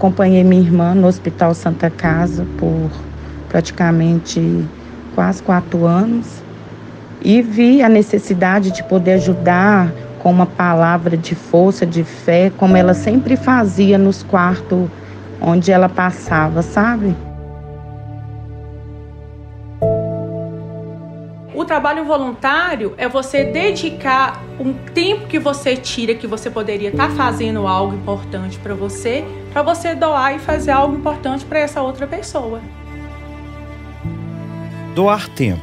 acompanhei minha irmã no Hospital Santa Casa por praticamente quase quatro anos e vi a necessidade de poder ajudar com uma palavra de força, de fé, como ela sempre fazia nos quartos onde ela passava, sabe? Trabalho voluntário é você dedicar um tempo que você tira, que você poderia estar fazendo algo importante para você, para você doar e fazer algo importante para essa outra pessoa. Doar tempo.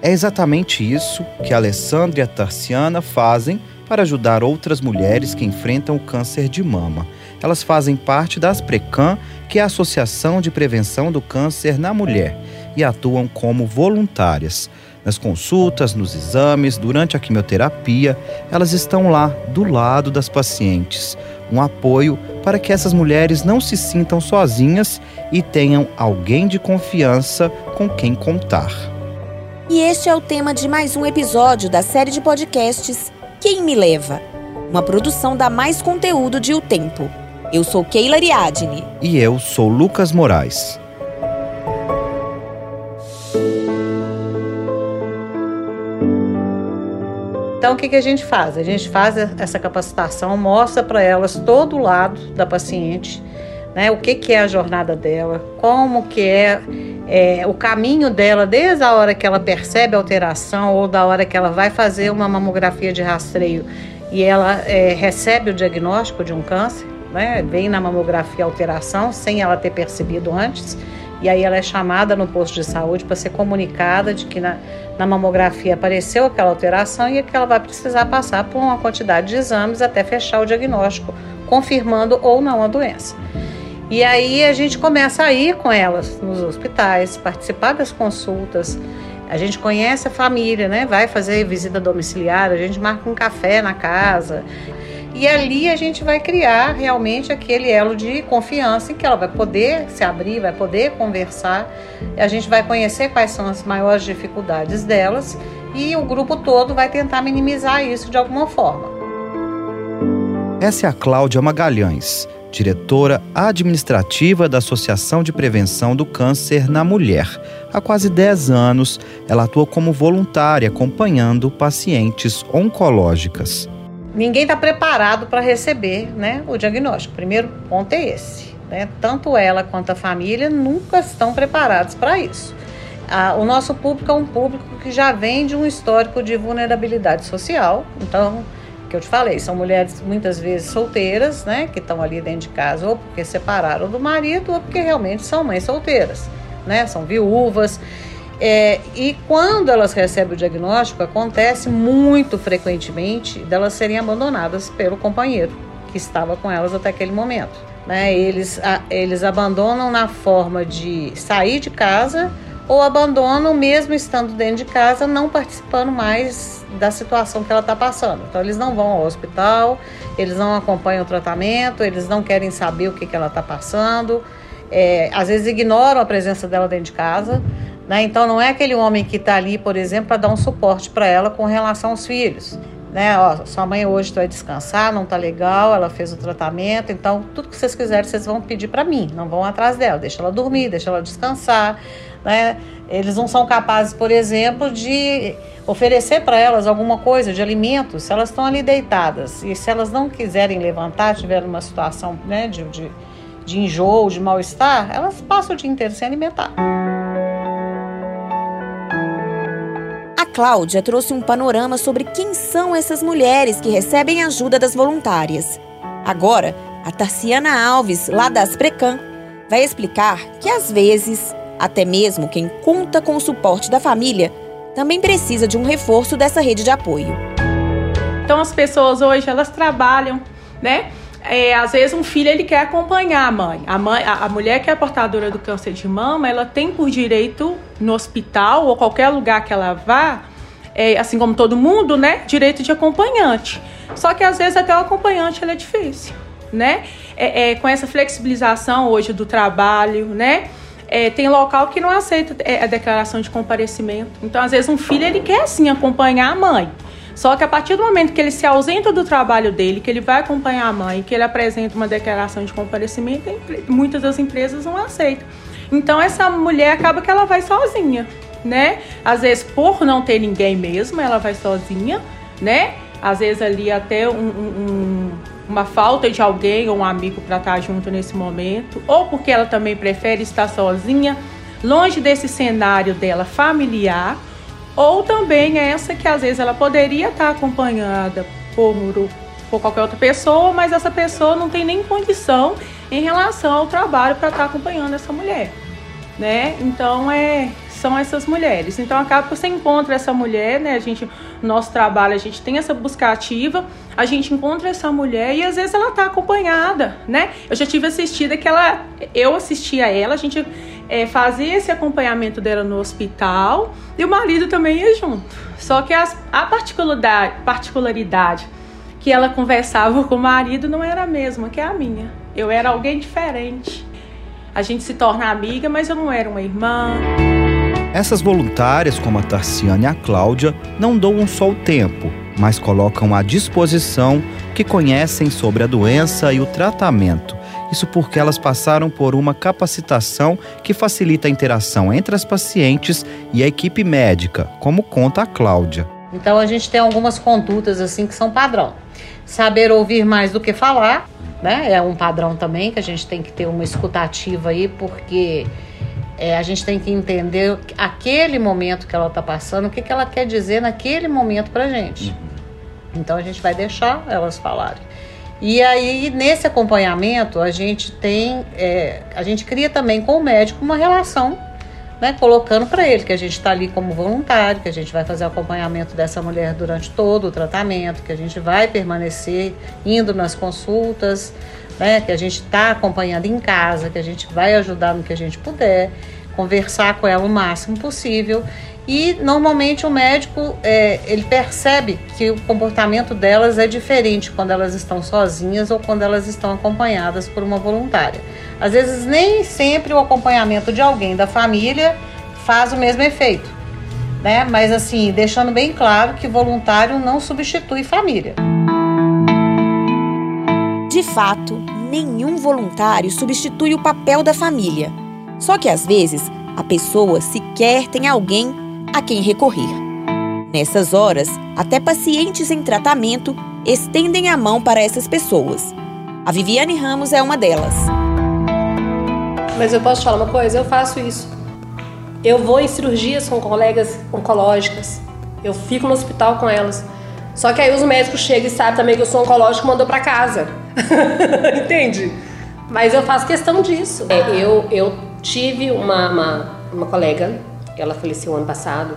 É exatamente isso que Alessandra e a Tarciana fazem para ajudar outras mulheres que enfrentam o câncer de mama. Elas fazem parte da Asprecan, que é a Associação de Prevenção do Câncer na Mulher, e atuam como voluntárias. Nas consultas, nos exames, durante a quimioterapia, elas estão lá, do lado das pacientes. Um apoio para que essas mulheres não se sintam sozinhas e tenham alguém de confiança com quem contar. E este é o tema de mais um episódio da série de podcasts Quem Me Leva? Uma produção da Mais Conteúdo de O Tempo. Eu sou Keila Ariadne. E eu sou Lucas Moraes. Então, o que, que a gente faz? A gente faz essa capacitação, mostra para elas todo o lado da paciente, né? O que, que é a jornada dela, como que é, é, o caminho dela desde a hora que ela percebe a alteração ou da hora que ela vai fazer uma mamografia de rastreio e ela é, recebe o diagnóstico de um câncer, né? Vem na mamografia alteração sem ela ter percebido antes e aí ela é chamada no posto de saúde para ser comunicada de que na, na mamografia apareceu aquela alteração e que ela vai precisar passar por uma quantidade de exames até fechar o diagnóstico, confirmando ou não a doença. E aí a gente começa a ir com elas nos hospitais, participar das consultas. A gente conhece a família, né? Vai fazer visita domiciliar, a gente marca um café na casa. E ali a gente vai criar realmente aquele elo de confiança em que ela vai poder se abrir, vai poder conversar. A gente vai conhecer quais são as maiores dificuldades delas e o grupo todo vai tentar minimizar isso de alguma forma. Essa é a Cláudia Magalhães, diretora administrativa da Associação de Prevenção do Câncer na Mulher. Há quase 10 anos, ela atua como voluntária acompanhando pacientes oncológicas ninguém está preparado para receber né, o diagnóstico. Primeiro ponto é esse. Né? Tanto ela quanto a família nunca estão preparados para isso. Ah, o nosso público é um público que já vem de um histórico de vulnerabilidade social. Então, que eu te falei, são mulheres muitas vezes solteiras, né, que estão ali dentro de casa ou porque separaram do marido ou porque realmente são mães solteiras, né, são viúvas. É, e quando elas recebem o diagnóstico, acontece muito frequentemente delas serem abandonadas pelo companheiro que estava com elas até aquele momento. Né? Eles, a, eles abandonam na forma de sair de casa ou abandonam mesmo estando dentro de casa, não participando mais da situação que ela está passando. Então eles não vão ao hospital, eles não acompanham o tratamento, eles não querem saber o que, que ela está passando, é, às vezes ignoram a presença dela dentro de casa. Né? Então não é aquele homem que está ali, por exemplo, para dar um suporte para ela com relação aos filhos. Né? Ó, sua mãe hoje vai descansar, não está legal, ela fez o tratamento, então tudo que vocês quiserem vocês vão pedir para mim, não vão atrás dela, deixa ela dormir, deixa ela descansar, né? Eles não são capazes, por exemplo, de oferecer para elas alguma coisa de alimento, se elas estão ali deitadas e se elas não quiserem levantar, tiverem uma situação né, de, de, de enjoo, de mal-estar, elas passam o dia inteiro sem alimentar. Cláudia trouxe um panorama sobre quem são essas mulheres que recebem ajuda das voluntárias. Agora, a Tarciana Alves, lá das Precan, vai explicar que às vezes, até mesmo quem conta com o suporte da família, também precisa de um reforço dessa rede de apoio. Então as pessoas hoje elas trabalham, né? É, às vezes um filho ele quer acompanhar a mãe. A, mãe, a, a mulher que é portadora do câncer de mama, ela tem por direito no hospital ou qualquer lugar que ela vá, é, assim como todo mundo, né, direito de acompanhante. Só que às vezes até o acompanhante é difícil, né? É, é, com essa flexibilização hoje do trabalho, né? É, tem local que não aceita é, a declaração de comparecimento. Então, às vezes, um filho ele quer sim acompanhar a mãe. Só que a partir do momento que ele se ausenta do trabalho dele, que ele vai acompanhar a mãe, que ele apresenta uma declaração de comparecimento, muitas das empresas não aceitam. Então essa mulher acaba que ela vai sozinha, né? Às vezes por não ter ninguém mesmo, ela vai sozinha, né? Às vezes ali até um, um, uma falta de alguém ou um amigo para estar junto nesse momento, ou porque ela também prefere estar sozinha, longe desse cenário dela familiar, ou também essa que às vezes ela poderia estar acompanhada por, por qualquer outra pessoa, mas essa pessoa não tem nem condição em relação ao trabalho para estar acompanhando essa mulher, né? Então é são essas mulheres. Então acaba que você encontra essa mulher, né? A gente, nosso trabalho, a gente tem essa busca ativa, a gente encontra essa mulher e às vezes ela tá acompanhada, né? Eu já tive assistida que ela, eu assistia ela, a gente é, fazia esse acompanhamento dela no hospital e o marido também ia junto. Só que as, a particularidade, particularidade que ela conversava com o marido não era a mesma que a minha. Eu era alguém diferente. A gente se torna amiga, mas eu não era uma irmã. Essas voluntárias, como a Tarciane e a Cláudia, não doam só o tempo, mas colocam à disposição que conhecem sobre a doença e o tratamento. Isso porque elas passaram por uma capacitação que facilita a interação entre as pacientes e a equipe médica, como conta a Cláudia. Então a gente tem algumas condutas assim que são padrão. Saber ouvir mais do que falar, né? É um padrão também que a gente tem que ter uma escutativa aí, porque é, a gente tem que entender aquele momento que ela está passando, o que, que ela quer dizer naquele momento para gente. Uhum. Então a gente vai deixar elas falarem. E aí nesse acompanhamento a gente tem, é, a gente cria também com o médico uma relação, né, colocando para ele que a gente está ali como voluntário, que a gente vai fazer o acompanhamento dessa mulher durante todo o tratamento, que a gente vai permanecer indo nas consultas, né, que a gente está acompanhando em casa, que a gente vai ajudar no que a gente puder, conversar com ela o máximo possível. E normalmente o médico é, ele percebe que o comportamento delas é diferente quando elas estão sozinhas ou quando elas estão acompanhadas por uma voluntária. Às vezes nem sempre o acompanhamento de alguém da família faz o mesmo efeito, né? Mas assim, deixando bem claro que voluntário não substitui família. De fato, nenhum voluntário substitui o papel da família. Só que às vezes a pessoa sequer tem alguém a quem recorrer. Nessas horas, até pacientes em tratamento estendem a mão para essas pessoas. A Viviane Ramos é uma delas. Mas eu posso te falar uma coisa? Eu faço isso. Eu vou em cirurgias com colegas oncológicas. Eu fico no hospital com elas. Só que aí os médicos chegam e sabem também que eu sou oncológico e mandou para casa. Entende? Mas eu faço questão disso. É, eu, eu tive uma, uma, uma, colega, ela faleceu ano passado,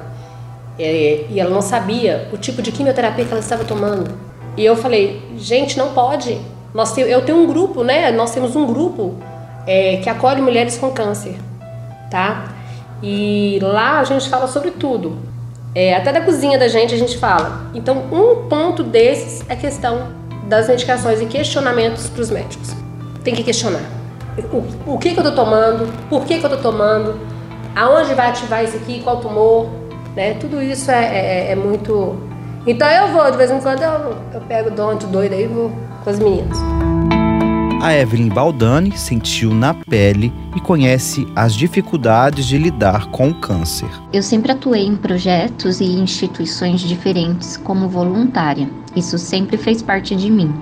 é, e ela não sabia o tipo de quimioterapia que ela estava tomando. E eu falei, gente, não pode. Nós eu tenho um grupo, né? Nós temos um grupo é, que acolhe mulheres com câncer, tá? E lá a gente fala sobre tudo. É, até da cozinha da gente a gente fala. Então, um ponto desses é a questão das medicações e questionamentos para os médicos. Tem que questionar. O, o que, que eu estou tomando? Por que, que eu estou tomando? Aonde vai ativar isso aqui? Qual tumor? Né? Tudo isso é, é, é, muito. Então eu vou, de vez em quando eu, eu pego o doente doido aí vou com as meninas. A Evelyn Baldani sentiu na pele e conhece as dificuldades de lidar com o câncer. Eu sempre atuei em projetos e instituições diferentes como voluntária. Isso sempre fez parte de mim.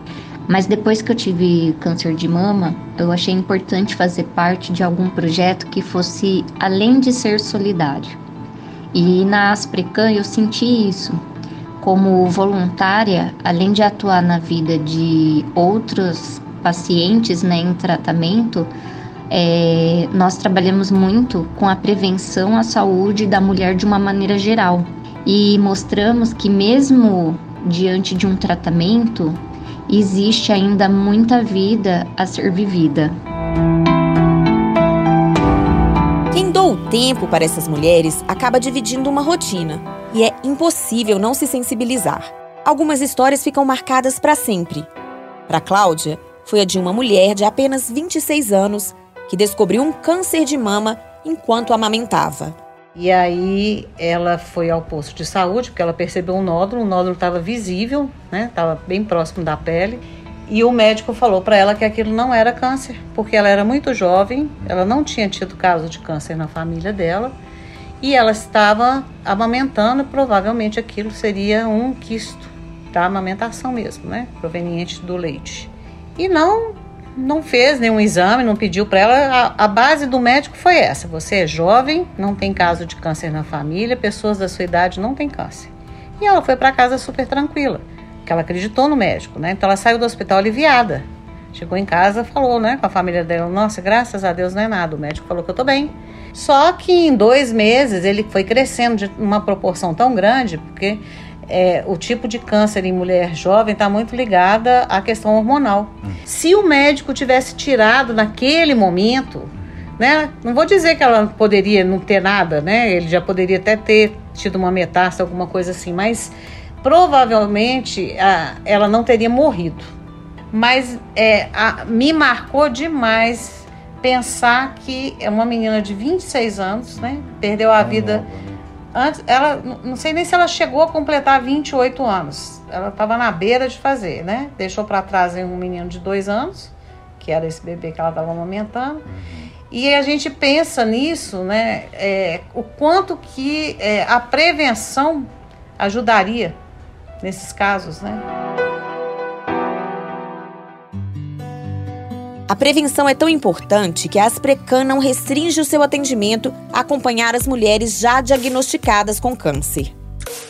Mas depois que eu tive câncer de mama, eu achei importante fazer parte de algum projeto que fosse além de ser solidário. E na Asprecan eu senti isso. Como voluntária, além de atuar na vida de outros pacientes né, em tratamento, é, nós trabalhamos muito com a prevenção à saúde da mulher de uma maneira geral e mostramos que, mesmo diante de um tratamento, existe ainda muita vida a ser vivida. Quem dou o tempo para essas mulheres acaba dividindo uma rotina e é impossível não se sensibilizar. Algumas histórias ficam marcadas para sempre. Para Cláudia, foi a de uma mulher de apenas 26 anos que descobriu um câncer de mama enquanto amamentava. E aí ela foi ao posto de saúde, porque ela percebeu um nódulo, o nódulo estava visível, né? Estava bem próximo da pele. E o médico falou para ela que aquilo não era câncer, porque ela era muito jovem, ela não tinha tido caso de câncer na família dela e ela estava amamentando, provavelmente aquilo seria um quisto da amamentação mesmo, né? Proveniente do leite. E não não fez nenhum exame, não pediu para ela. A, a, base do médico foi essa: você é jovem, não tem caso de câncer na família, pessoas da sua idade não têm câncer. E ela foi para casa super tranquila, porque ela acreditou no médico, né? Então ela saiu do hospital aliviada. Chegou em casa, falou, né, com a família dela: Nossa, graças a Deus não é nada. O médico falou que eu tô bem. Só que em dois meses ele foi crescendo de uma proporção tão grande, porque é, o tipo de câncer em mulher jovem está muito ligada à questão hormonal. Se o médico tivesse tirado naquele momento, né, não vou dizer que ela poderia não ter nada, né, ele já poderia até ter tido uma metástase, alguma coisa assim, mas provavelmente a, ela não teria morrido. Mas é, a, me marcou demais pensar que é uma menina de 26 anos, né, perdeu a vida. Nova, né? Antes, ela, não sei nem se ela chegou a completar 28 anos. Ela estava na beira de fazer, né? Deixou para trás um menino de dois anos, que era esse bebê que ela estava amamentando. E a gente pensa nisso, né? É, o quanto que é, a prevenção ajudaria nesses casos, né? A prevenção é tão importante que a Asprecan não restringe o seu atendimento a acompanhar as mulheres já diagnosticadas com câncer.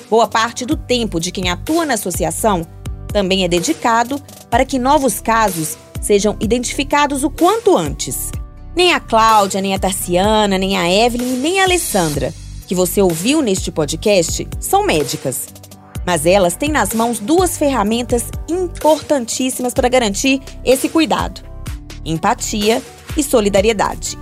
Boa parte do tempo de quem atua na associação também é dedicado para que novos casos sejam identificados o quanto antes. Nem a Cláudia, nem a Tarciana, nem a Evelyn, nem a Alessandra, que você ouviu neste podcast, são médicas. Mas elas têm nas mãos duas ferramentas importantíssimas para garantir esse cuidado empatia e solidariedade.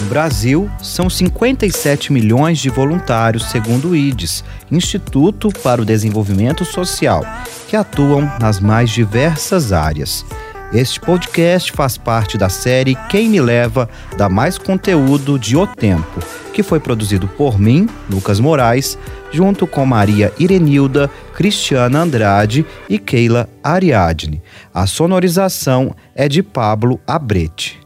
No Brasil, são 57 milhões de voluntários, segundo o IDES, Instituto para o Desenvolvimento Social, que atuam nas mais diversas áreas. Este podcast faz parte da série Quem Me Leva, da Mais Conteúdo de O Tempo, que foi produzido por mim, Lucas Moraes, junto com Maria Irenilda, Cristiana Andrade e Keila Ariadne. A sonorização é de Pablo Abrete.